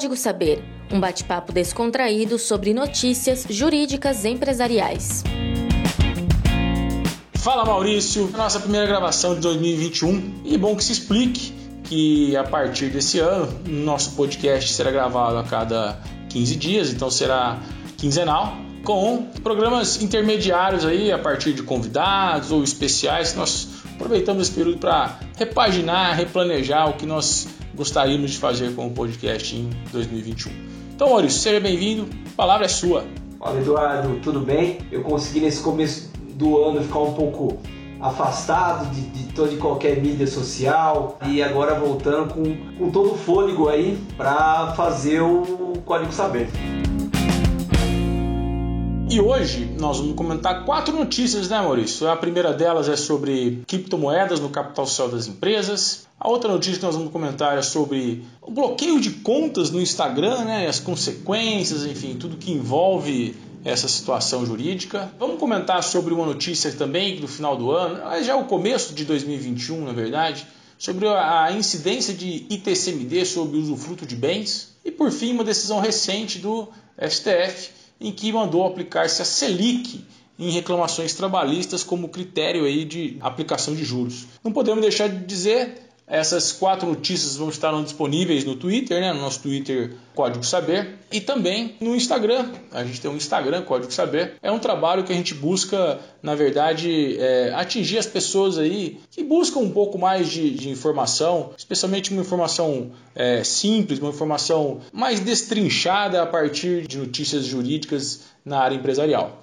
Código Saber, um bate-papo descontraído sobre notícias jurídicas empresariais. Fala Maurício, nossa primeira gravação de 2021 e bom que se explique que a partir desse ano nosso podcast será gravado a cada 15 dias, então será quinzenal, com programas intermediários aí a partir de convidados ou especiais. Nós aproveitamos esse período para repaginar, replanejar o que nós gostaríamos de fazer com o podcast em 2021. Então, Maurício, seja bem-vindo, a palavra é sua. Fala, Eduardo, tudo bem? Eu consegui nesse começo do ano ficar um pouco afastado de, de toda qualquer mídia social e agora voltando com, com todo o fôlego aí para fazer o Código Saber. E hoje nós vamos comentar quatro notícias, né, Maurício? A primeira delas é sobre criptomoedas no capital social das empresas. A outra notícia que nós vamos comentar é sobre o bloqueio de contas no Instagram, né, as consequências, enfim, tudo que envolve essa situação jurídica. Vamos comentar sobre uma notícia também do final do ano, já é o começo de 2021, na verdade, sobre a incidência de ITCMD sobre usufruto de bens. E por fim, uma decisão recente do STF em que mandou aplicar-se a Selic em reclamações trabalhistas como critério aí de aplicação de juros. Não podemos deixar de dizer essas quatro notícias vão estar disponíveis no Twitter, né? no nosso Twitter Código Saber, e também no Instagram. A gente tem um Instagram, Código Saber. É um trabalho que a gente busca, na verdade, é, atingir as pessoas aí que buscam um pouco mais de, de informação, especialmente uma informação é, simples, uma informação mais destrinchada a partir de notícias jurídicas na área empresarial.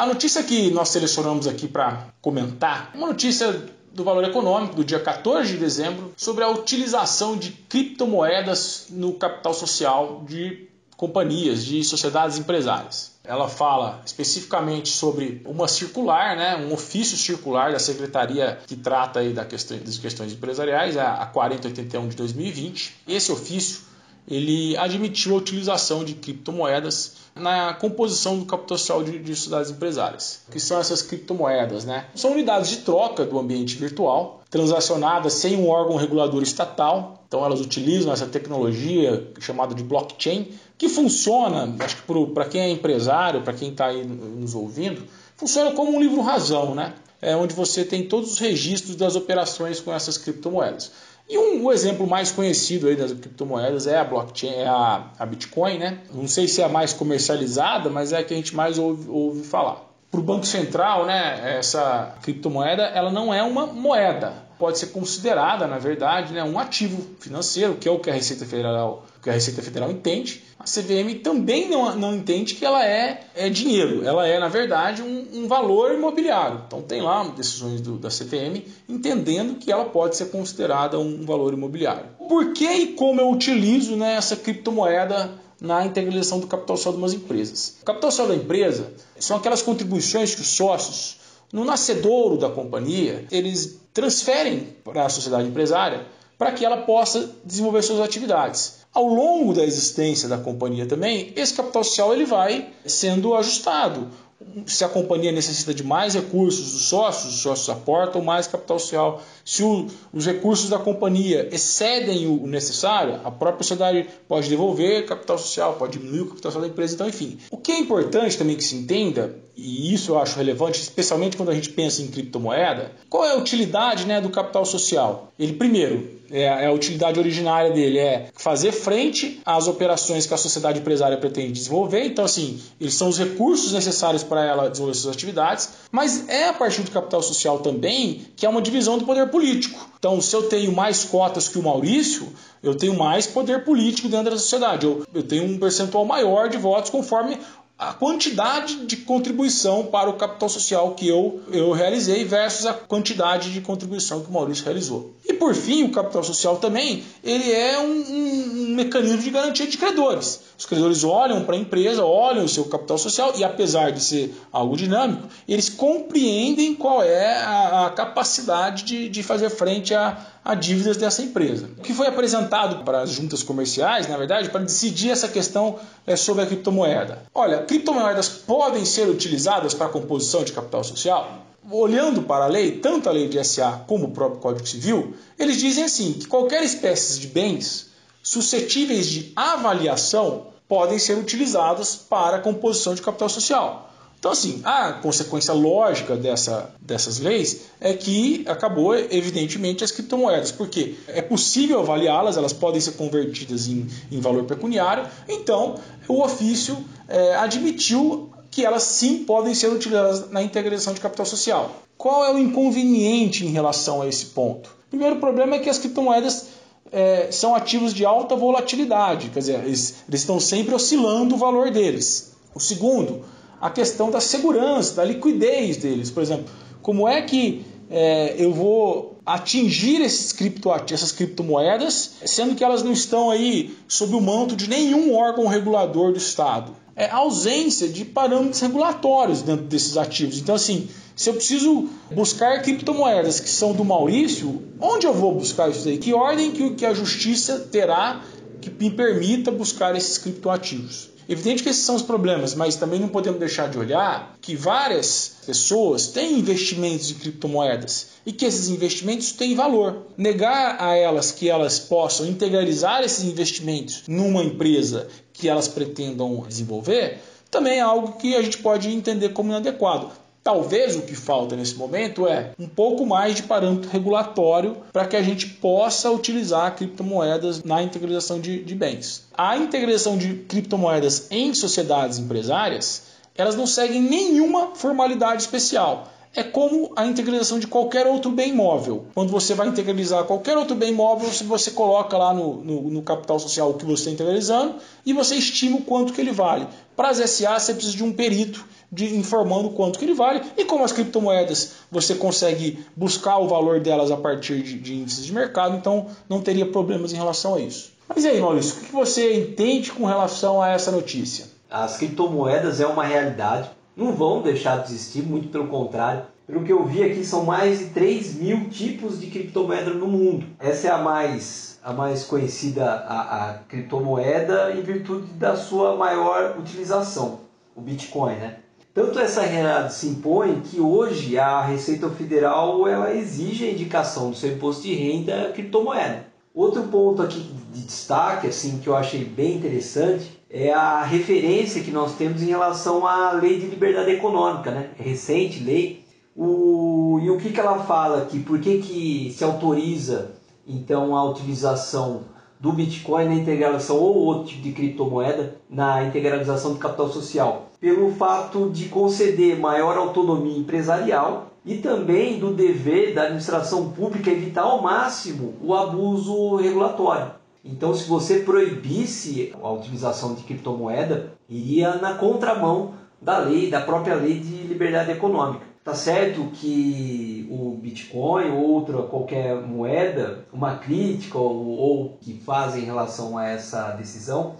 A notícia que nós selecionamos aqui para comentar, uma notícia do Valor Econômico do dia 14 de dezembro sobre a utilização de criptomoedas no capital social de companhias, de sociedades empresárias. Ela fala especificamente sobre uma circular, né, um ofício circular da Secretaria que trata aí da questão, das questões empresariais, a 4081 de 2020. Esse ofício ele admitiu a utilização de criptomoedas na composição do capital social de, de sociedades empresárias. O que são essas criptomoedas? Né? São unidades de troca do ambiente virtual, transacionadas sem um órgão regulador estatal. Então elas utilizam essa tecnologia chamada de blockchain, que funciona, acho que para quem é empresário, para quem está aí nos ouvindo, funciona como um livro razão, né? É onde você tem todos os registros das operações com essas criptomoedas. E um, exemplo mais conhecido aí das criptomoedas é a blockchain, é a, a Bitcoin, né? Não sei se é a mais comercializada, mas é a que a gente mais ouve, ouve falar. Para o Banco Central, né, essa criptomoeda ela não é uma moeda, pode ser considerada, na verdade, né, um ativo financeiro, que é o que a Receita Federal, que a Receita Federal entende. A CVM também não, não entende que ela é, é dinheiro, ela é, na verdade, um, um valor imobiliário. Então tem lá decisões do, da CVM entendendo que ela pode ser considerada um valor imobiliário. Por que e como eu utilizo né, essa criptomoeda na integralização do capital social de umas empresas? O capital social da empresa são aquelas contribuições que os sócios no nascedouro da companhia, eles transferem para a sociedade empresária para que ela possa desenvolver suas atividades. Ao longo da existência da companhia também, esse capital social ele vai sendo ajustado se a companhia necessita de mais recursos dos sócios, os sócios aportam mais capital social. Se o, os recursos da companhia excedem o necessário, a própria sociedade pode devolver capital social, pode diminuir o capital social da empresa. Então, enfim. O que é importante também que se entenda, e isso eu acho relevante, especialmente quando a gente pensa em criptomoeda, qual é a utilidade né, do capital social? Ele, primeiro, é, é, a utilidade originária dele é fazer frente às operações que a sociedade empresária pretende desenvolver. Então, assim, eles são os recursos necessários para ela desenvolver suas atividades, mas é a partir do capital social também que é uma divisão do poder político. Então, se eu tenho mais cotas que o Maurício, eu tenho mais poder político dentro da sociedade. Eu, eu tenho um percentual maior de votos conforme a quantidade de contribuição para o capital social que eu, eu realizei versus a quantidade de contribuição que o Maurício realizou. E por fim, o capital social também ele é um, um, um mecanismo de garantia de credores. Os credores olham para a empresa, olham o seu capital social e apesar de ser algo dinâmico, eles compreendem qual é a, a capacidade de, de fazer frente a, a dívidas dessa empresa. O que foi apresentado para as juntas comerciais, na verdade, para decidir essa questão é, sobre a criptomoeda. Olha, criptomoedas podem ser utilizadas para a composição de capital social? olhando para a lei, tanto a lei de SA como o próprio Código Civil, eles dizem assim que qualquer espécie de bens suscetíveis de avaliação podem ser utilizados para a composição de capital social. Então, assim, a consequência lógica dessa, dessas leis é que acabou, evidentemente, as criptomoedas, porque é possível avaliá-las, elas podem ser convertidas em, em valor pecuniário, então o ofício é, admitiu que elas sim podem ser utilizadas na integração de capital social. Qual é o inconveniente em relação a esse ponto? O primeiro problema é que as criptomoedas é, são ativos de alta volatilidade, quer dizer, eles, eles estão sempre oscilando o valor deles. O segundo, a questão da segurança, da liquidez deles. Por exemplo, como é que é, eu vou atingir esses cripto, essas criptomoedas, sendo que elas não estão aí sob o manto de nenhum órgão regulador do Estado? É a ausência de parâmetros regulatórios dentro desses ativos. Então, assim, se eu preciso buscar criptomoedas que são do Maurício, onde eu vou buscar isso aí? Que ordem que a justiça terá que me permita buscar esses criptoativos? Evidente que esses são os problemas, mas também não podemos deixar de olhar que várias pessoas têm investimentos em criptomoedas e que esses investimentos têm valor. Negar a elas que elas possam integralizar esses investimentos numa empresa que elas pretendam desenvolver também é algo que a gente pode entender como inadequado. Talvez o que falta nesse momento é um pouco mais de parâmetro regulatório para que a gente possa utilizar criptomoedas na integração de, de bens. A integração de criptomoedas em sociedades empresárias, elas não seguem nenhuma formalidade especial é como a integração de qualquer outro bem imóvel. Quando você vai integralizar qualquer outro bem imóvel, você coloca lá no, no, no, capital social o que você está integralizando e você estima o quanto que ele vale. Para as SA, você precisa de um perito de, informando quanto que ele vale. E como as criptomoedas, você consegue buscar o valor delas a partir de, de índices de mercado, então não teria problemas em relação a isso. Mas e aí, Maurício, o que você entende com relação a essa notícia? As criptomoedas é uma realidade não vão deixar de existir, muito pelo contrário. Pelo que eu vi aqui, são mais de 3 mil tipos de criptomoeda no mundo. Essa é a mais, a mais conhecida, a, a criptomoeda, em virtude da sua maior utilização, o Bitcoin. Né? Tanto essa realidade se impõe que hoje a Receita Federal ela exige a indicação do seu imposto de renda criptomoeda. Outro ponto aqui de destaque, assim, que eu achei bem interessante, é a referência que nós temos em relação à lei de liberdade econômica, né? É recente lei. O, e o que, que ela fala aqui? Por que, que se autoriza então a utilização do Bitcoin na integração ou outro tipo de criptomoeda na integralização do capital social? Pelo fato de conceder maior autonomia empresarial e também do dever da administração pública evitar ao máximo o abuso regulatório. Então, se você proibisse a utilização de criptomoeda, iria na contramão da lei, da própria lei de liberdade econômica. Tá certo que o Bitcoin ou outra qualquer moeda, uma crítica ou, ou que fazem em relação a essa decisão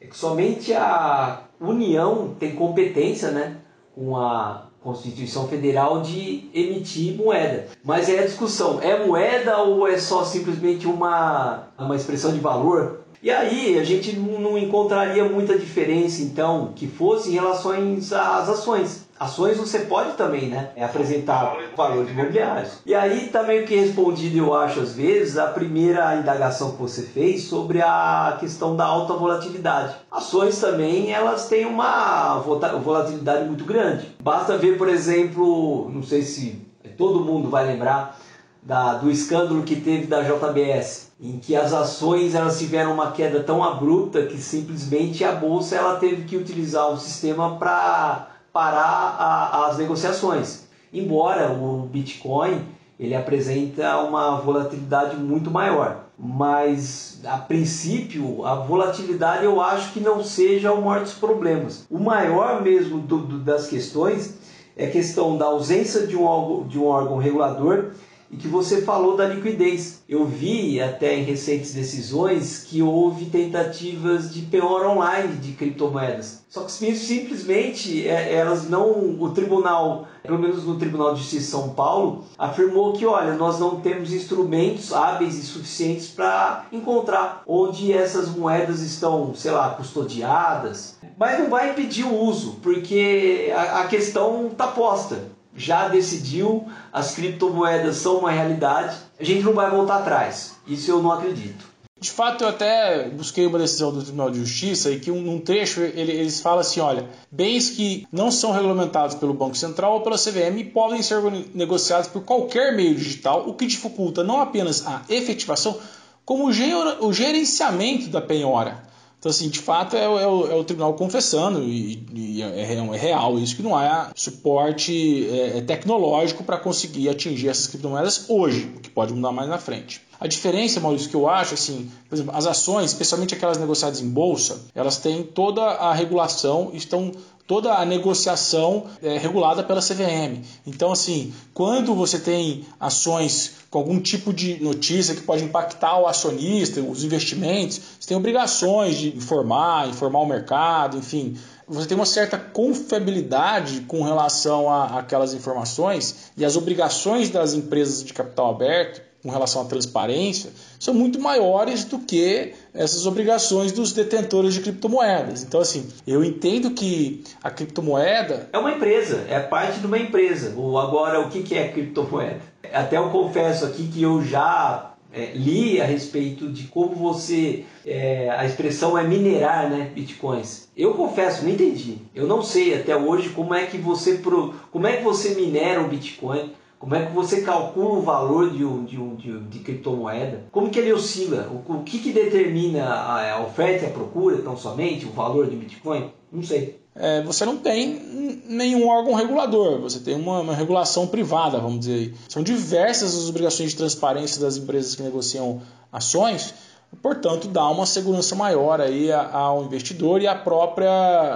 é que somente a União tem competência, né, com a Constituição Federal de emitir moeda. Mas é a discussão, é moeda ou é só simplesmente uma, uma expressão de valor? E aí a gente não encontraria muita diferença então que fosse em relação às ações. Ações você pode também, né? É apresentar valores imobiliários. E aí tá meio que respondido, eu acho, às vezes, a primeira indagação que você fez sobre a questão da alta volatilidade. Ações também, elas têm uma volatilidade muito grande. Basta ver, por exemplo, não sei se todo mundo vai lembrar da, do escândalo que teve da JBS, em que as ações elas tiveram uma queda tão abrupta que simplesmente a bolsa ela teve que utilizar o sistema para parar a, as negociações. Embora o Bitcoin ele apresenta uma volatilidade muito maior, mas a princípio a volatilidade eu acho que não seja o maior dos problemas. O maior mesmo do, do, das questões é a questão da ausência de um, de um órgão regulador e que você falou da liquidez. Eu vi até em recentes decisões que houve tentativas de penhora online de criptomoedas. Só que simplesmente é, elas não, o tribunal, pelo menos no Tribunal de Justiça de São Paulo, afirmou que, olha, nós não temos instrumentos hábeis e suficientes para encontrar onde essas moedas estão, sei lá, custodiadas. Mas não vai impedir o uso, porque a questão está posta já decidiu, as criptomoedas são uma realidade, a gente não vai voltar atrás. Isso eu não acredito. De fato, eu até busquei uma decisão do Tribunal de Justiça e que um, num trecho ele, eles falam assim: olha, bens que não são regulamentados pelo Banco Central ou pela CVM podem ser negociados por qualquer meio digital, o que dificulta não apenas a efetivação, como o gerenciamento da penhora. Então, assim, de fato é, é, o, é o tribunal confessando, e, e é, é, real isso, que não há suporte é, é tecnológico para conseguir atingir essas criptomoedas hoje, o que pode mudar mais na frente. A diferença, Maurício, que eu acho, assim, por exemplo, as ações, especialmente aquelas negociadas em bolsa, elas têm toda a regulação, estão toda a negociação é, regulada pela CVM. Então, assim, quando você tem ações com algum tipo de notícia que pode impactar o acionista, os investimentos, você tem obrigações de informar, informar o mercado, enfim. Você tem uma certa confiabilidade com relação a aquelas informações e as obrigações das empresas de capital aberto com relação à transparência são muito maiores do que essas obrigações dos detentores de criptomoedas. Então, assim, eu entendo que a criptomoeda. É uma empresa, é parte de uma empresa. Agora, o que é criptomoeda? Até eu confesso aqui que eu já é, li a respeito de como você. É, a expressão é minerar né, bitcoins. Eu confesso, não entendi. Eu não sei até hoje como é que você, pro, como é que você minera um bitcoin como é que você calcula o valor de, um, de, um, de, de criptomoeda? Como que ele oscila? O, o que, que determina a, a, oferta e a procura, tão somente, o valor de Bitcoin? Não sei. É, você não tem nenhum órgão regulador, você tem uma, uma, regulação privada, vamos dizer. São diversas as obrigações de transparência das empresas que negociam ações, portanto dá uma segurança maior aí ao investidor e à própria,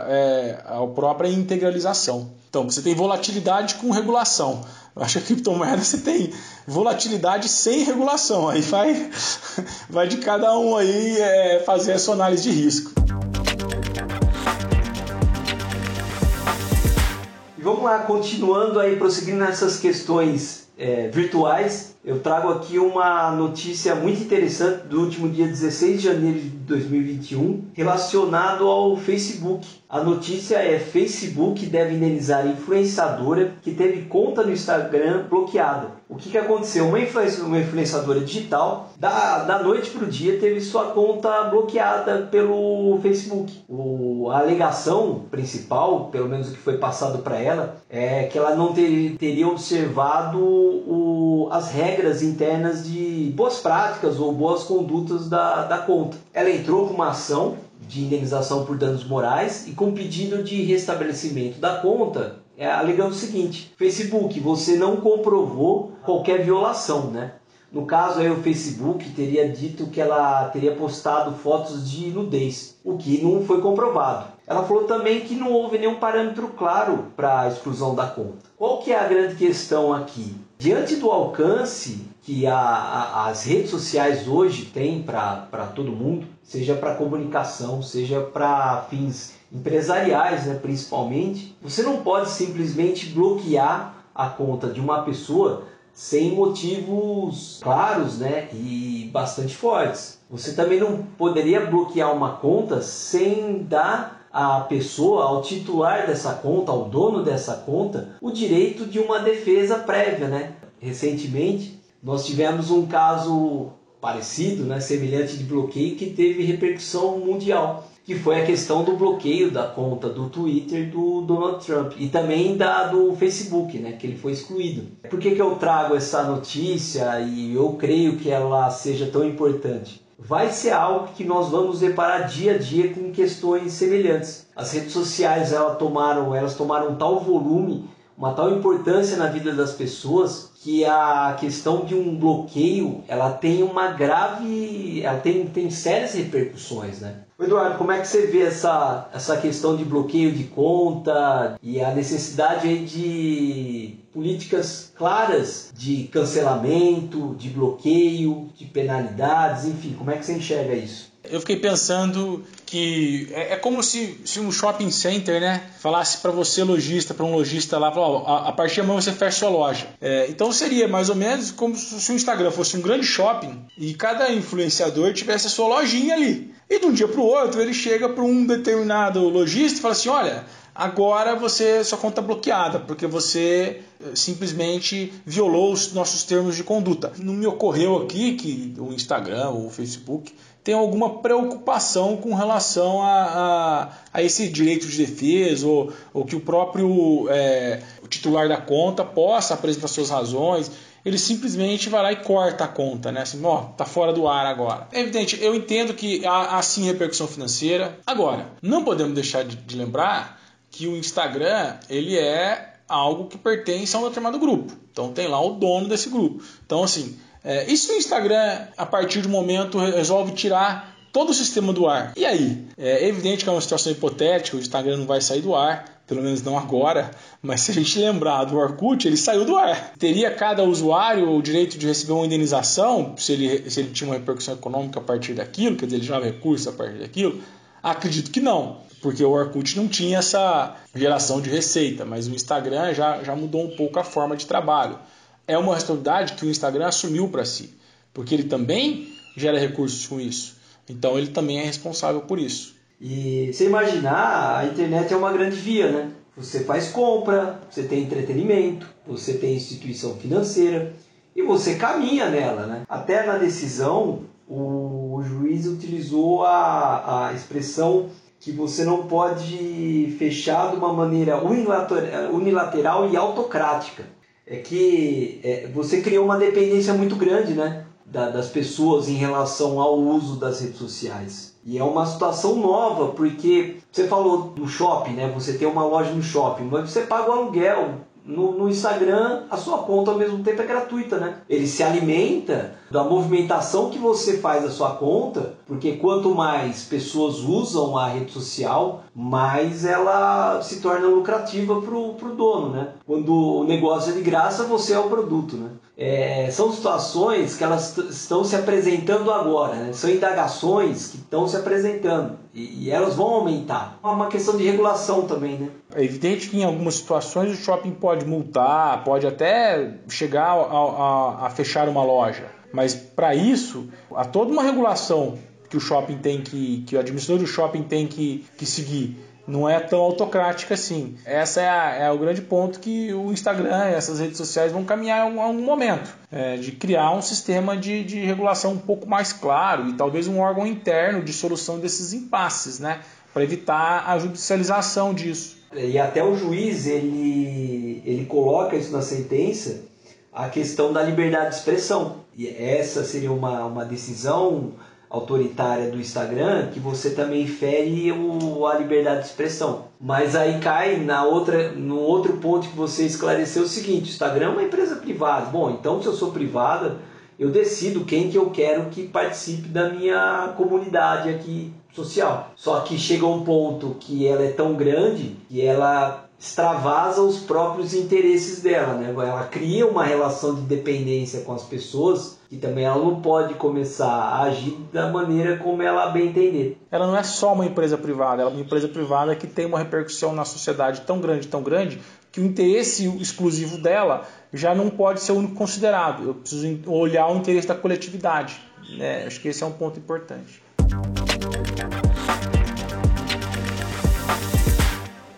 é, à própria integralização. Então você tem volatilidade com regulação. Eu acho que a criptomoeda você tem volatilidade sem regulação. Aí vai, vai de cada um aí é, fazer a sua análise de risco. E vamos lá, continuando aí, prosseguindo nessas questões é, virtuais, eu trago aqui uma notícia muito interessante do último dia 16 de janeiro 2021 relacionado ao Facebook. A notícia é: Facebook deve indenizar influenciadora que teve conta no Instagram bloqueada. O que, que aconteceu? Uma, uma influenciadora digital, da, da noite para o dia, teve sua conta bloqueada pelo Facebook. O, a alegação principal, pelo menos o que foi passado para ela, é que ela não ter, teria observado o, as regras internas de boas práticas ou boas condutas da, da conta. Ela entrou com uma ação de indenização por danos morais e com pedido de restabelecimento da conta, é, alegando o seguinte: Facebook, você não comprovou qualquer violação, né? No caso aí o Facebook teria dito que ela teria postado fotos de nudez, o que não foi comprovado. Ela falou também que não houve nenhum parâmetro claro para a exclusão da conta. Qual que é a grande questão aqui? Diante do alcance que a, a, as redes sociais hoje têm para todo mundo, seja para comunicação, seja para fins empresariais, né, principalmente, você não pode simplesmente bloquear a conta de uma pessoa sem motivos claros né, e bastante fortes. Você também não poderia bloquear uma conta sem dar à pessoa, ao titular dessa conta, ao dono dessa conta, o direito de uma defesa prévia. Né? Recentemente, nós tivemos um caso parecido, né, semelhante de bloqueio, que teve repercussão mundial, que foi a questão do bloqueio da conta do Twitter do Donald Trump e também da do Facebook, né, que ele foi excluído. Por que, que eu trago essa notícia e eu creio que ela seja tão importante? Vai ser algo que nós vamos deparar dia a dia com questões semelhantes. As redes sociais elas tomaram, elas tomaram tal volume uma tal importância na vida das pessoas que a questão de um bloqueio ela tem uma grave, ela tem, tem sérias repercussões, né? Eduardo, como é que você vê essa, essa questão de bloqueio de conta e a necessidade de políticas claras de cancelamento, de bloqueio, de penalidades, enfim, como é que você enxerga isso? Eu fiquei pensando que é, é como se, se, um shopping center, né, falasse para você lojista, para um lojista lá, falar, a, a, partir de amanhã você fecha sua loja. É, então seria mais ou menos como se o Instagram fosse um grande shopping e cada influenciador tivesse a sua lojinha ali. E de um dia para o outro ele chega para um determinado lojista e fala assim, olha, Agora você sua conta é bloqueada porque você eh, simplesmente violou os nossos termos de conduta. Não me ocorreu aqui que o Instagram ou o Facebook tem alguma preocupação com relação a, a, a esse direito de defesa ou, ou que o próprio é, o titular da conta possa apresentar suas razões ele simplesmente vai lá e corta a conta, né? Assim, ó, tá fora do ar agora. É evidente, eu entendo que há, há sim repercussão financeira. Agora, não podemos deixar de, de lembrar que o Instagram, ele é algo que pertence a um determinado grupo. Então tem lá o dono desse grupo. Então, assim, é, e se o Instagram, a partir um momento, resolve tirar todo o sistema do ar? E aí? É evidente que é uma situação hipotética, o Instagram não vai sair do ar, pelo menos não agora, mas se a gente lembrar do Orkut, ele saiu do ar. Teria cada usuário o direito de receber uma indenização se ele, se ele tinha uma repercussão econômica a partir daquilo, quer dizer, ele gerava recursos a partir daquilo? Acredito que não, porque o Orkut não tinha essa geração de receita, mas o Instagram já, já mudou um pouco a forma de trabalho. É uma responsabilidade que o Instagram assumiu para si, porque ele também gera recursos com isso. Então ele também é responsável por isso. E você imaginar, a internet é uma grande via, né? Você faz compra, você tem entretenimento, você tem instituição financeira e você caminha nela, né? Até na decisão, o juiz utilizou a, a expressão que você não pode fechar de uma maneira unilateral e autocrática. É que é, você criou uma dependência muito grande, né? Da, das pessoas em relação ao uso das redes sociais. E é uma situação nova, porque você falou do shopping, né? Você tem uma loja no shopping, mas você paga o aluguel. No, no Instagram, a sua conta ao mesmo tempo é gratuita, né? Ele se alimenta da movimentação que você faz da sua conta, porque quanto mais pessoas usam a rede social, mais ela se torna lucrativa para o dono, né? Quando o negócio é de graça, você é o produto, né? É, são situações que elas estão se apresentando agora, né? são indagações que estão se apresentando e, e, elas vão aumentar. É uma questão de regulação também, né? É evidente que em algumas situações o shopping pode multar, pode até chegar a, a, a fechar uma loja, mas para isso há toda uma regulação que o shopping tem que, que o administrador do shopping tem que, que seguir não é tão autocrática assim. Essa é, a, é o grande ponto que o Instagram e essas redes sociais vão caminhar em algum momento, é, de criar um sistema de, de regulação um pouco mais claro e talvez um órgão interno de solução desses impasses, né, para evitar a judicialização disso. E até o juiz ele, ele coloca isso na sentença a questão da liberdade de expressão. E essa seria uma, uma decisão autoritária do Instagram que você também fere o, a liberdade de expressão. Mas aí cai na outra, no outro ponto que você esclareceu o seguinte: o Instagram é uma empresa privada. Bom, então se eu sou privada, eu decido quem que eu quero que participe da minha comunidade aqui social. Só que chega um ponto que ela é tão grande que ela extravasa os próprios interesses dela, né? Ela cria uma relação de dependência com as pessoas e também ela não pode começar a agir da maneira como ela bem entender. Ela não é só uma empresa privada, ela é uma empresa privada que tem uma repercussão na sociedade tão grande, tão grande, que o interesse exclusivo dela já não pode ser o único considerado. Eu preciso olhar o interesse da coletividade. Né? Acho que esse é um ponto importante.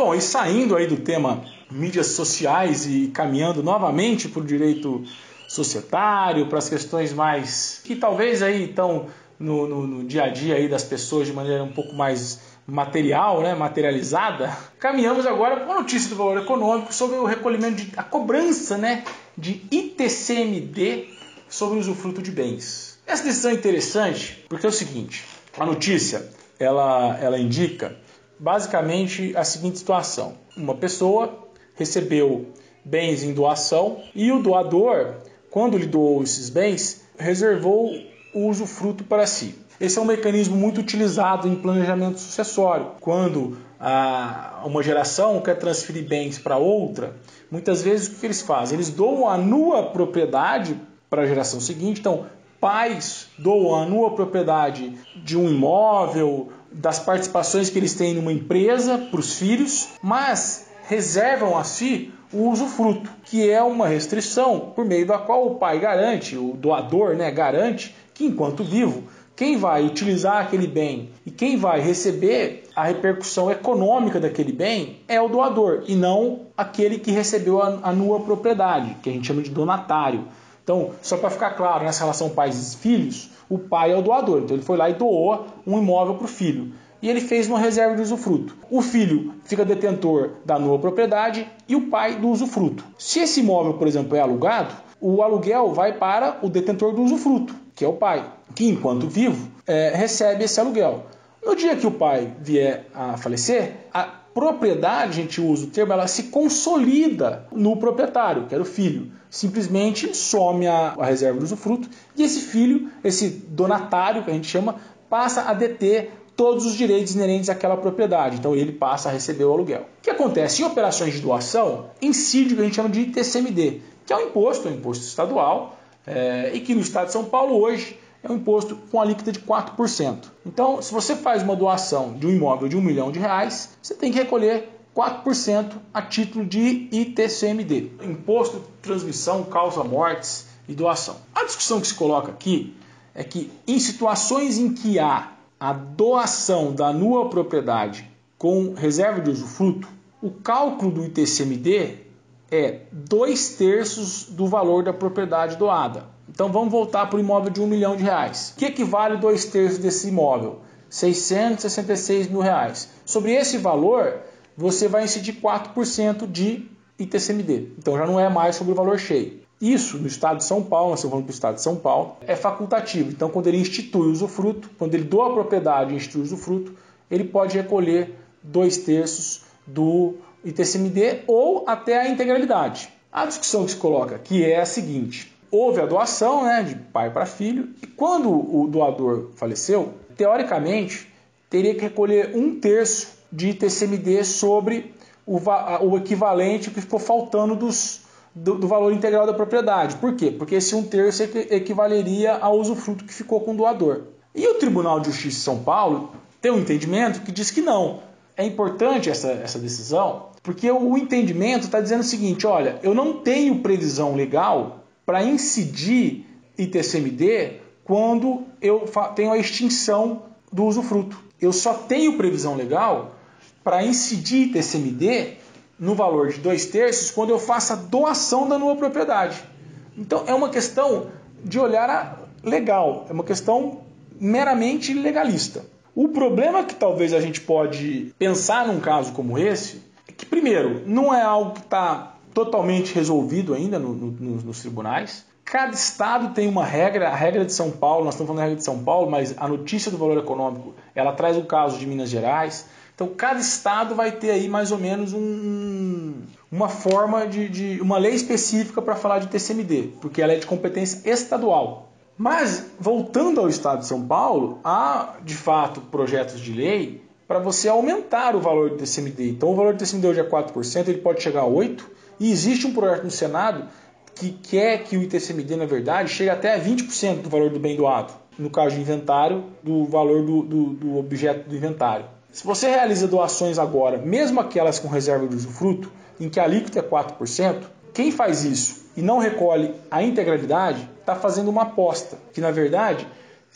Bom, e saindo aí do tema mídias sociais e caminhando novamente para o direito societário, para as questões mais que talvez aí estão no, no, no, dia a dia aí das pessoas de maneira um pouco mais material, né, materializada, caminhamos agora para uma notícia do valor econômico sobre o recolhimento de a cobrança, né, de ITCMD sobre o usufruto de bens. Essa decisão é interessante porque é o seguinte: a notícia ela, ela indica basicamente a seguinte situação: uma pessoa recebeu bens em doação e o doador, quando lhe doou esses bens, reservou o usufruto para si. Esse é um mecanismo muito utilizado em planejamento sucessório. Quando a, uma geração quer transferir bens para outra, muitas vezes o que eles fazem? Eles doam a nua propriedade para a geração seguinte. Então, pais doam a nua propriedade de um imóvel das participações que eles têm numa empresa para os filhos, mas reservam a si o usufruto, que é uma restrição por meio da qual o pai garante, o doador né, garante que enquanto vivo quem vai utilizar aquele bem e quem vai receber a repercussão econômica daquele bem é o doador e não aquele que recebeu a, a nua propriedade, que a gente chama de donatário. Então, só para ficar claro, nessa relação pais e filhos, o pai é o doador. Então, ele foi lá e doou um imóvel para o filho. E ele fez uma reserva de usufruto. O filho fica detentor da nua propriedade e o pai do usufruto. Se esse imóvel, por exemplo, é alugado, o aluguel vai para o detentor do usufruto, que é o pai, que enquanto vivo é, recebe esse aluguel. No dia que o pai vier a falecer, a propriedade, a gente usa o termo, ela se consolida no proprietário, que era o filho. Simplesmente some a, a reserva do usufruto e esse filho, esse donatário que a gente chama, passa a deter todos os direitos inerentes àquela propriedade. Então ele passa a receber o aluguel. O que acontece? Em operações de doação, incide o que a gente chama de ITCMD, que é um imposto, é um imposto estadual, é, e que no estado de São Paulo hoje é um imposto com alíquota de 4%. Então, se você faz uma doação de um imóvel de um milhão de reais, você tem que recolher 4% a título de ITCMD, Imposto de Transmissão, Causa Mortes e Doação. A discussão que se coloca aqui é que em situações em que há a doação da nua propriedade com reserva de usufruto, o cálculo do ITCMD é dois terços do valor da propriedade doada. Então vamos voltar para o imóvel de um milhão de reais. O que equivale dois terços desse imóvel? 666 mil reais. Sobre esse valor, você vai incidir 4% de ITCMD. Então já não é mais sobre o valor cheio. Isso no estado de São Paulo, nós estamos falando do estado de São Paulo, é facultativo. Então, quando ele institui o usufruto, quando ele doa a propriedade e institui o usufruto, ele pode recolher dois terços do ITCMD ou até a integralidade. A discussão que se coloca aqui é a seguinte: houve a doação né, de pai para filho, e quando o doador faleceu, teoricamente teria que recolher um terço de ITCMD sobre o, o equivalente que ficou faltando dos do, do, valor integral da propriedade. Por quê? Porque esse um terço equivaleria ao usufruto que ficou com o doador. E o Tribunal de Justiça de São Paulo tem um entendimento que diz que não. É importante essa, essa decisão, porque o entendimento está dizendo o seguinte: olha, eu não tenho previsão legal para incidir ITCMD quando eu tenho a extinção do usufruto. Eu só tenho previsão legal para incidir ITCMD no valor de dois terços quando eu faço a doação da nova propriedade. Então é uma questão de olhar legal, é uma questão meramente legalista. O problema que talvez a gente pode pensar num caso como esse que, primeiro, não é algo que está totalmente resolvido ainda no, no, nos tribunais. Cada estado tem uma regra, a regra de São Paulo, nós estamos falando da regra de São Paulo, mas a notícia do valor econômico, ela traz o caso de Minas Gerais, então, cada estado vai ter aí mais ou menos um, uma forma de, de, uma lei específica para falar de TCMD, porque ela é de competência estadual. Mas, voltando ao estado de São Paulo, há de fato projetos de lei para você aumentar o valor do TCMD. Então, o valor do TCMD hoje é 4%, ele pode chegar a 8%, e existe um projeto no Senado que quer que o ITCMD, na verdade, chegue até a 20% do valor do bem doado, no caso de inventário, do valor do, do, do objeto do inventário. Se você realiza doações agora, mesmo aquelas com reserva de usufruto, em que a alíquota é 4%, quem faz isso e não recolhe a integralidade está fazendo uma aposta, que na verdade,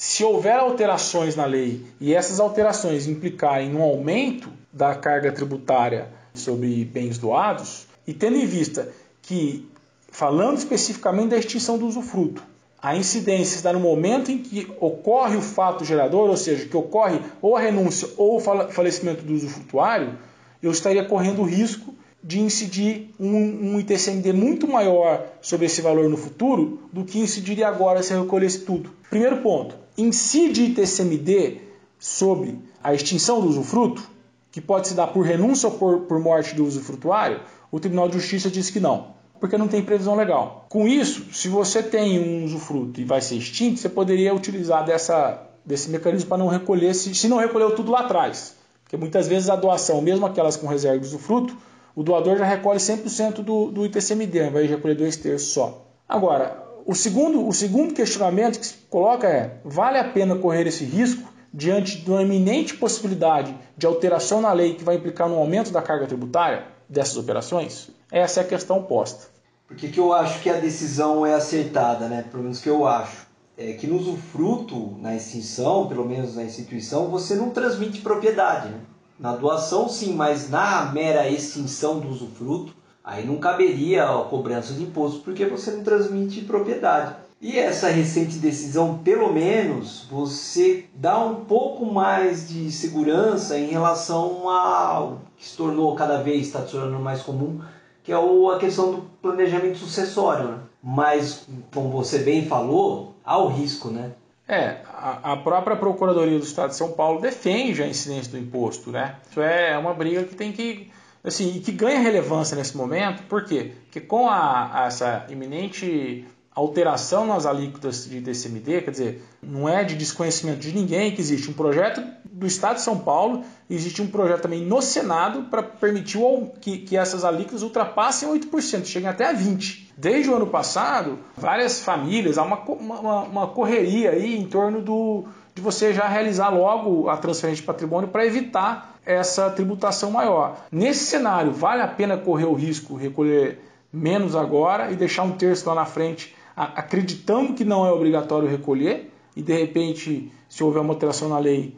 se houver alterações na lei e essas alterações implicarem um aumento da carga tributária sobre bens doados, e tendo em vista que, falando especificamente da extinção do usufruto, a incidência está no momento em que ocorre o fato gerador, ou seja, que ocorre ou a renúncia ou o falecimento do usufrutuário, eu estaria correndo o risco de incidir um, um ITCMD muito maior sobre esse valor no futuro do que incidiria agora se eu recolhesse tudo. Primeiro ponto, incide ITCMD sobre a extinção do usufruto, que pode se dar por renúncia ou por, por morte do usufrutuário, o Tribunal de Justiça diz que não porque não tem previsão legal. Com isso, se você tem um usufruto e vai ser extinto, você poderia utilizar dessa, desse mecanismo para não recolher, se, se não recolheu tudo lá atrás. Porque muitas vezes a doação, mesmo aquelas com reserva de usufruto, o doador já recolhe 100% do, do ITCMD, ao invés de recolher dois terços só. Agora, o segundo, o segundo questionamento que se coloca é: vale a pena correr esse risco diante de uma iminente possibilidade de alteração na lei que vai implicar no aumento da carga tributária dessas operações? Essa é a questão posta. Por que, eu acho que a decisão é acertada, né? Pelo menos que eu acho. é que no usufruto, na extinção, pelo menos na instituição, você não transmite propriedade. Né? Na doação, sim, mas na mera extinção do usufruto, aí não caberia a cobrança de imposto porque você não transmite propriedade. E essa recente decisão, pelo menos, você dá um pouco mais de segurança em relação ao que se tornou cada vez, está se tornando mais comum, que é a questão do planejamento sucessório. Né? Mas, como você bem falou, há o risco, né? É, a, própria Procuradoria do Estado de São Paulo defende a incidência do imposto, né? Isso é uma briga que tem que, assim, que ganha relevância nesse momento, por quê? Porque com a, essa iminente alteração nas alíquotas de DCMD, quer dizer, não é de desconhecimento de ninguém que existe um projeto do Estado de São Paulo, existe um projeto também no Senado para permitir que, que essas alíquotas ultrapassem 8%, cheguem até a 20%. Desde o ano passado, várias famílias, há uma, uma, uma correria aí em torno do, de você já realizar logo a transferência de patrimônio para evitar essa tributação maior. Nesse cenário, vale a pena correr o risco, recolher menos agora e deixar um terço lá na frente acreditando que não é obrigatório recolher e de repente, se houver uma alteração na lei,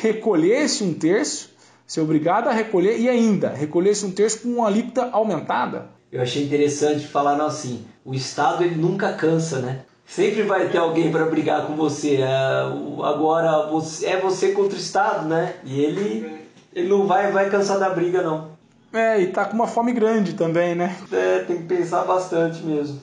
recolher-se um terço, ser obrigado a recolher e ainda recolher-se um terço com uma alíquota aumentada. Eu achei interessante falar assim, o Estado ele nunca cansa, né? Sempre vai ter alguém para brigar com você. É, agora é você contra o Estado, né? E ele, ele não vai, vai cansar da briga, não. É, e tá com uma fome grande também, né? É, tem que pensar bastante mesmo.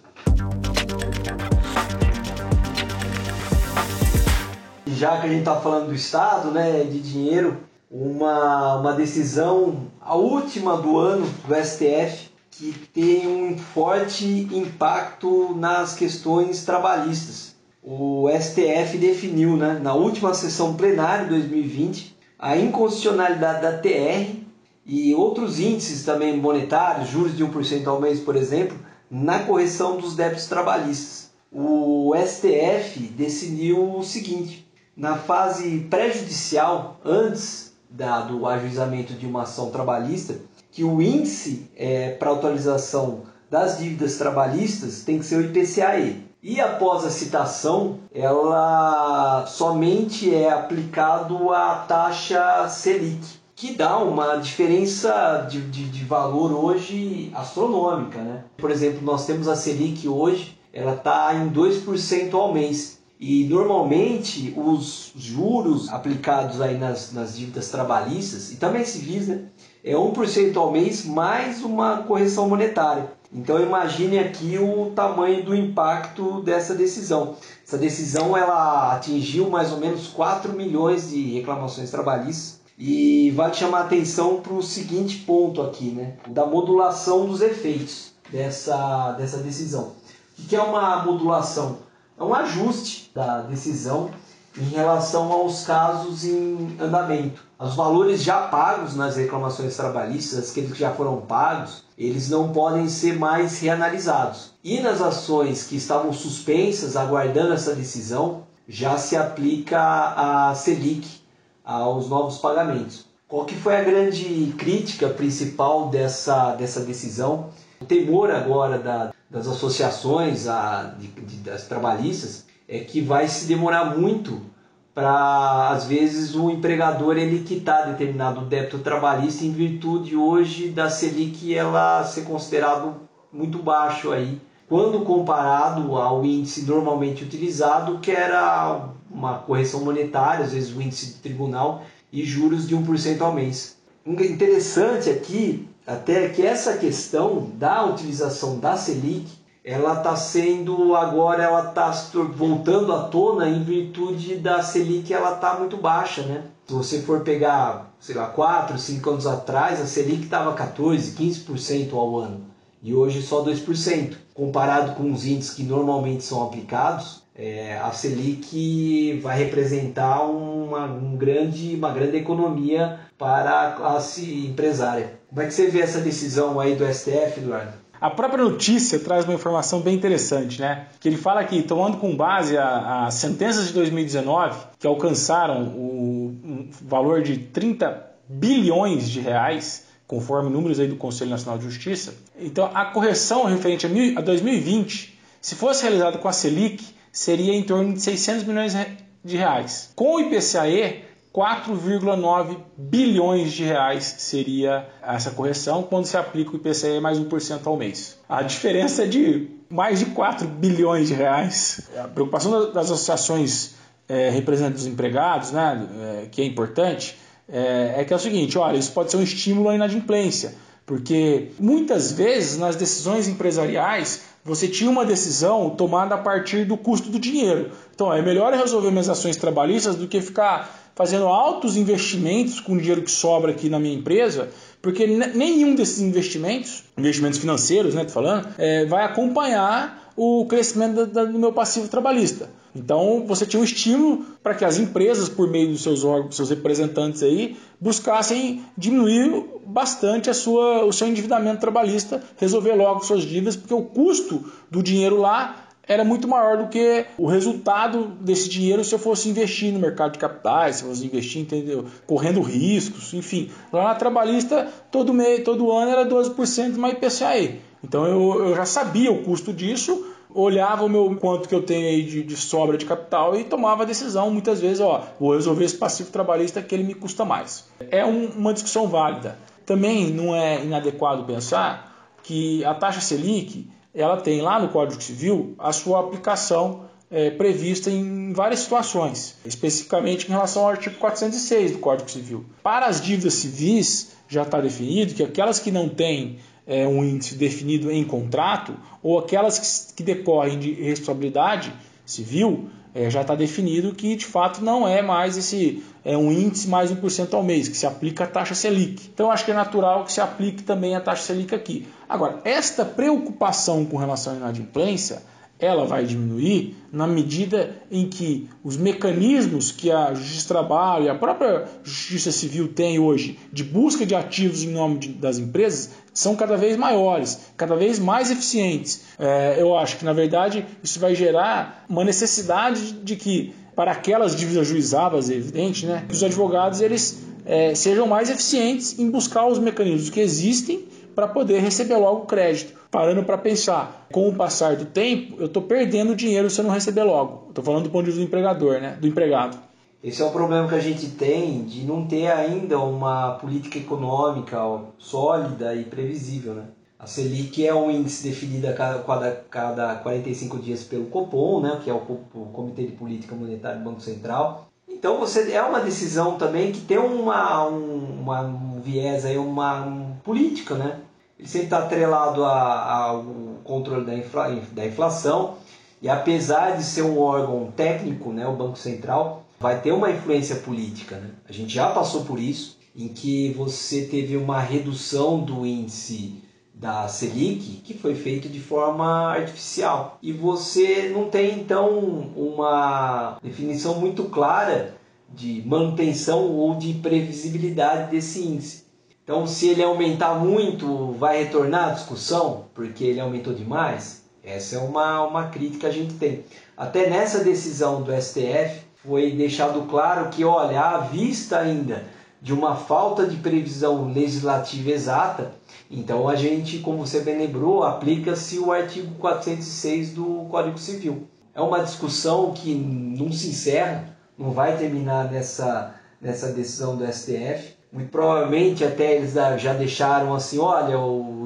já que a gente está falando do Estado, né, de dinheiro, uma, uma decisão, a última do ano do STF, que tem um forte impacto nas questões trabalhistas. O STF definiu, né, na última sessão plenária de 2020, a inconstitucionalidade da TR e outros índices também monetários, juros de 1% ao mês, por exemplo, na correção dos débitos trabalhistas. O STF decidiu o seguinte: na fase prejudicial, antes da, do ajuizamento de uma ação trabalhista, que o índice é, para atualização das dívidas trabalhistas tem que ser o IPCAE. E após a citação, ela somente é aplicado a taxa Selic, que dá uma diferença de, de, de valor hoje astronômica. Né? Por exemplo, nós temos a Selic hoje, ela está em 2% ao mês. E normalmente os juros aplicados aí nas, nas dívidas trabalhistas e também civis, né, é 1% ao mês mais uma correção monetária. Então imagine aqui o tamanho do impacto dessa decisão. Essa decisão ela atingiu mais ou menos 4 milhões de reclamações trabalhistas e vale chamar a atenção para o seguinte ponto aqui, né, da modulação dos efeitos dessa, dessa decisão. O que é uma modulação? é um ajuste da decisão em relação aos casos em andamento. Os valores já pagos nas reclamações trabalhistas, aqueles que já foram pagos, eles não podem ser mais reanalisados. E nas ações que estavam suspensas, aguardando essa decisão, já se aplica a Selic aos novos pagamentos. Qual que foi a grande crítica principal dessa, dessa decisão? O temor agora da, das associações a, de, de, das trabalhistas é que vai se demorar muito para às vezes o empregador ele quitar determinado débito trabalhista em virtude hoje da Selic ela ser considerado muito baixo aí quando comparado ao índice normalmente utilizado que era uma correção monetária às vezes o índice de tribunal e juros de 1% ao mês. Interessante aqui até que essa questão da utilização da Selic ela está sendo agora ela está voltando à tona em virtude da Selic ela está muito baixa, né? Se você for pegar, sei lá, 4, 5 anos atrás, a Selic estava 14, 15% ao ano e hoje só 2%. Comparado com os índices que normalmente são aplicados, é, a Selic vai representar uma, um grande, uma grande economia para a classe empresária. Como é que você vê essa decisão aí do STF, Eduardo? A própria notícia traz uma informação bem interessante, né? Que ele fala que, tomando com base as sentenças de 2019, que alcançaram o um valor de 30 bilhões de reais, conforme números aí do Conselho Nacional de Justiça, então a correção referente a 2020, se fosse realizada com a Selic, seria em torno de 600 milhões de reais. Com o IPCAE, 4,9 bilhões de reais seria essa correção quando se aplica o IPCA mais 1% ao mês. A diferença é de mais de 4 bilhões de reais. A preocupação das associações é, representantes dos empregados, né, é, que é importante, é, é que é o seguinte, olha, isso pode ser um estímulo à inadimplência, porque muitas vezes nas decisões empresariais você tinha uma decisão tomada a partir do custo do dinheiro. Então é melhor resolver minhas ações trabalhistas do que ficar fazendo altos investimentos com o dinheiro que sobra aqui na minha empresa, porque nenhum desses investimentos, investimentos financeiros, né, tô falando, é, vai acompanhar o crescimento do meu passivo trabalhista. Então você tinha um estímulo para que as empresas, por meio dos seus órgãos, seus representantes aí, buscassem diminuir bastante a sua, o seu endividamento trabalhista, resolver logo suas dívidas, porque o custo do dinheiro lá era muito maior do que o resultado desse dinheiro se eu fosse investir no mercado de capitais, se eu fosse investir, entendeu? Correndo riscos, enfim. Lá na trabalhista, todo mês, todo ano era 12% mais IPCAE. Então eu, eu já sabia o custo disso, olhava o meu quanto que eu tenho aí de, de, sobra de capital e tomava a decisão muitas vezes, ó, vou resolver esse passivo trabalhista que ele me custa mais. É um, uma discussão válida. Também não é inadequado pensar que a taxa Selic ela tem lá no Código Civil a sua aplicação é, prevista em várias situações, especificamente em relação ao artigo 406 do Código Civil. Para as dívidas civis, já está definido que aquelas que não têm é, um índice definido em contrato ou aquelas que, que decorrem de responsabilidade civil, é, já está definido que de fato não é mais esse é um índice mais 1% ao mês, que se aplica a taxa Selic. Então acho que é natural que se aplique também a taxa Selic aqui. Agora, esta preocupação com relação à inadimplência ela vai diminuir na medida em que os mecanismos que a Justiça do Trabalho e a própria Justiça Civil tem hoje de busca de ativos em nome de, das empresas são cada vez maiores, cada vez mais eficientes. É, eu acho que, na verdade, isso vai gerar uma necessidade de que, para aquelas dívidas juizadas, é evidente, né, que os advogados eles é, sejam mais eficientes em buscar os mecanismos que existem para poder receber logo o crédito. Parando para pensar, com o passar do tempo, eu estou perdendo dinheiro se eu não receber logo. Estou falando do ponto de vista do empregador, né? do empregado. Esse é o problema que a gente tem de não ter ainda uma política econômica sólida e previsível. Né? A Selic é um índice definido a cada, cada 45 dias pelo Copom, né? que é o, Comitê de Política Monetária do Banco Central. Então você é uma decisão também que tem uma, um, uma, um viés aí, uma um, política, né? Ele sempre está atrelado ao controle da, infla, da inflação e apesar de ser um órgão técnico, né, o Banco Central vai ter uma influência política. Né? A gente já passou por isso, em que você teve uma redução do índice da Selic que foi feito de forma artificial. E você não tem então uma definição muito clara de manutenção ou de previsibilidade desse índice. Então, se ele aumentar muito, vai retornar a discussão porque ele aumentou demais? Essa é uma, uma crítica que a gente tem. Até nessa decisão do STF foi deixado claro que, olha, à vista ainda de uma falta de previsão legislativa exata, então a gente, como você bem lembrou, aplica-se o artigo 406 do Código Civil. É uma discussão que não se encerra, não vai terminar nessa, nessa decisão do STF. Muito provavelmente até eles já deixaram assim, olha,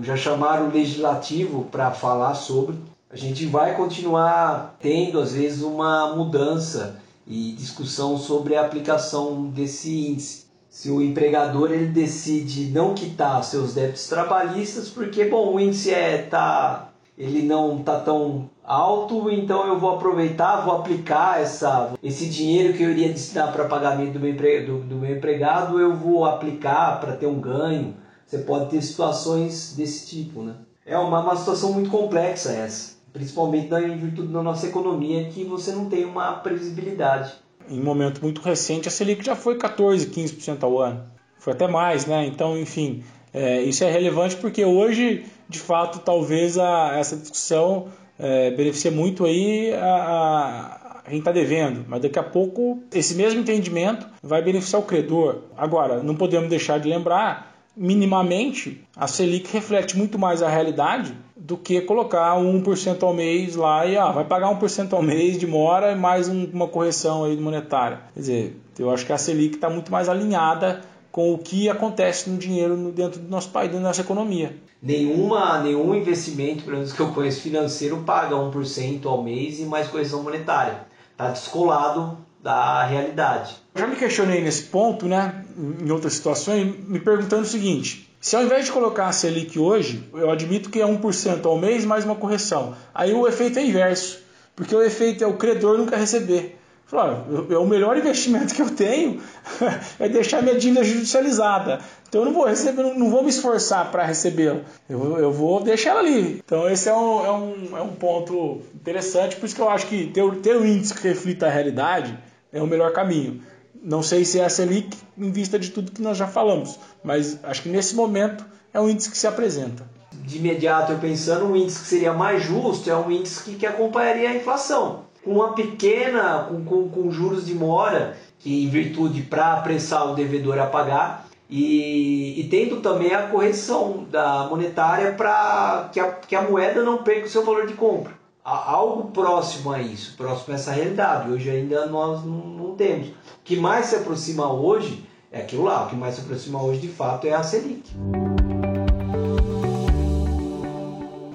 já chamaram o legislativo para falar sobre. A gente vai continuar tendo às vezes uma mudança e discussão sobre a aplicação desse índice. Se o empregador ele decide não quitar seus débitos trabalhistas porque bom o índice é tá ele não tá tão alto então eu vou aproveitar vou aplicar essa esse dinheiro que eu iria destinar para pagamento do meu, do, do meu empregado eu vou aplicar para ter um ganho. Você pode ter situações desse tipo né? É uma, uma situação muito complexa essa principalmente em virtude da nossa economia que você não tem uma previsibilidade em um momento muito recente, a Selic já foi 14, 15% ao ano. Foi até mais, né? Então, enfim, é, isso é relevante porque hoje, de fato, talvez a, essa discussão é, beneficie muito aí a, a quem está devendo, mas daqui a pouco esse mesmo entendimento vai beneficiar o credor. Agora, não podemos deixar de lembrar minimamente, a Selic reflete muito mais a realidade do que colocar 1% ao mês lá e ah, vai pagar 1% ao mês de mora e mais um, uma correção aí monetária. Quer dizer, eu acho que a Selic está muito mais alinhada com o que acontece no dinheiro dentro do nosso país, dentro da nossa economia. Nenhuma, nenhum investimento, pelo menos que eu conheço, financeiro paga 1% ao mês e mais correção monetária. Está descolado da realidade. Já me questionei nesse ponto, né, em outras situações, me perguntando o seguinte: se ao invés de colocar a Selic hoje, eu admito que é 1% ao mês mais uma correção, aí o efeito é inverso, porque o efeito é o credor nunca receber. Falei, é o melhor investimento que eu tenho é deixar minha dívida judicializada. Então eu não vou receber, não vou me esforçar para recebê-la. Eu, eu, vou deixar ela ali. Então esse é um, é, um, é um ponto interessante, por isso que eu acho que ter, ter um índice que reflita a realidade é o melhor caminho. Não sei se é a Selic em vista de tudo que nós já falamos, mas acho que nesse momento é um índice que se apresenta. De imediato eu pensando, um índice que seria mais justo é um índice que, que acompanharia a inflação. Com uma pequena, com, com, com juros de mora, que em virtude para apressar o devedor a pagar, e, e, tendo também a correção da monetária para que que a moeda não perca o seu valor de compra algo próximo a isso, próximo a essa realidade. Hoje ainda nós não, não, temos. Que mais se aproxima hoje é aquilo lá. O que mais se aproxima hoje de fato é a Selic.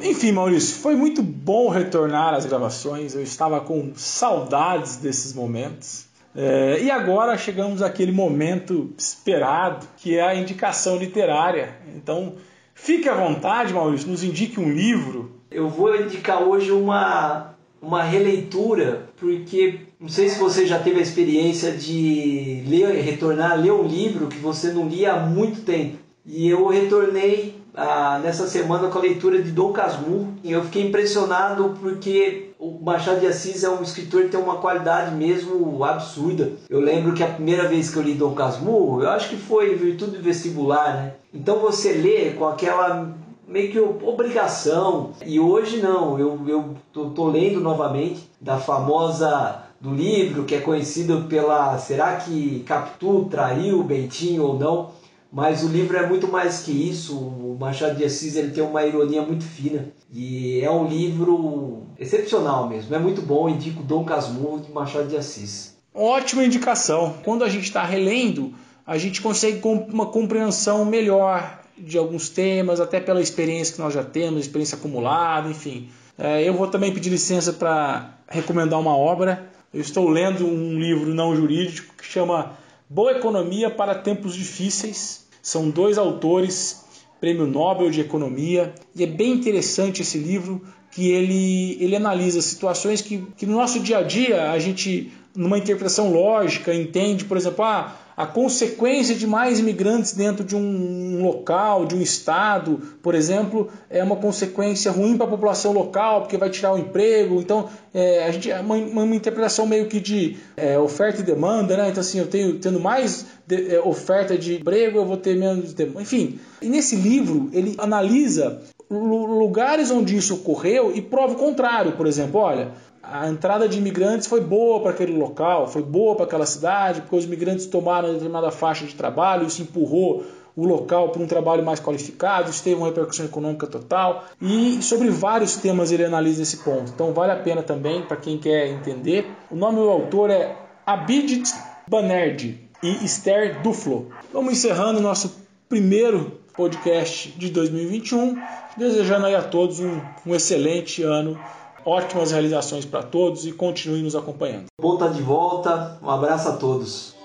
Enfim, Maurício, foi muito bom retornar às gravações. Eu estava com saudades desses momentos. É, e agora chegamos àquele momento esperado, que é a indicação literária. Então, fique à vontade, Maurício, nos indique um livro, eu vou indicar hoje uma, uma releitura, porque não sei se você já teve a experiência de ler, retornar a ler um livro que você não lia há muito tempo. E eu retornei ah, nessa semana com a leitura de Dom Casmurro e eu fiquei impressionado porque o Machado de Assis é um escritor que tem uma qualidade mesmo absurda. Eu lembro que a primeira vez que eu li Dom Casmurro, eu acho que foi virtude vestibular, né? Então você lê com aquela meio que obrigação. E hoje não, eu, eu tô, lendo novamente da famosa do livro que é conhecido pela será que Capitu traiu Bentinho ou não? Mas o livro é muito mais que isso. O Machado de Assis ele tem uma ironia muito fina e é um livro excepcional mesmo. É muito bom. Indico Dom Casmurro de Machado de Assis. Ótima indicação. Quando a gente está relendo, a gente consegue uma compreensão melhor de alguns temas, até pela experiência que nós já temos, experiência acumulada, enfim. É, eu vou também pedir licença para recomendar uma obra. Eu estou lendo um livro não jurídico que chama Boa Economia para Tempos Difíceis. São dois autores, Prêmio Nobel de Economia, e é bem interessante esse livro que ele, ele analisa situações que, que no nosso dia a dia a gente, numa interpretação lógica, entende, por exemplo, ah, a consequência de mais imigrantes dentro de um local, de um estado, por exemplo, é uma consequência ruim para a população local, porque vai tirar o emprego. Então, é, a gente é uma, uma, interpretação meio que de é, oferta e demanda, né? Então, assim, eu tenho tendo mais de, é, oferta de emprego, eu vou ter menos demanda. Enfim, e nesse livro ele analisa lugares onde isso ocorreu e prova o contrário. Por exemplo, olha, a entrada de imigrantes foi boa para aquele local, foi boa para aquela cidade, porque os imigrantes tomaram determinada faixa de trabalho, isso empurrou o local para um trabalho mais qualificado, isso teve uma repercussão econômica total. E sobre vários temas ele analisa esse ponto. Então vale a pena também para quem quer entender. O nome do autor é Abhijit Banerjee e Esther Duflo. Vamos encerrando nosso primeiro podcast de 2021, desejando aí a todos um, um excelente ano ótimas realizações para todos e continue nos acompanhando. Bom estar tá de volta, um abraço a todos.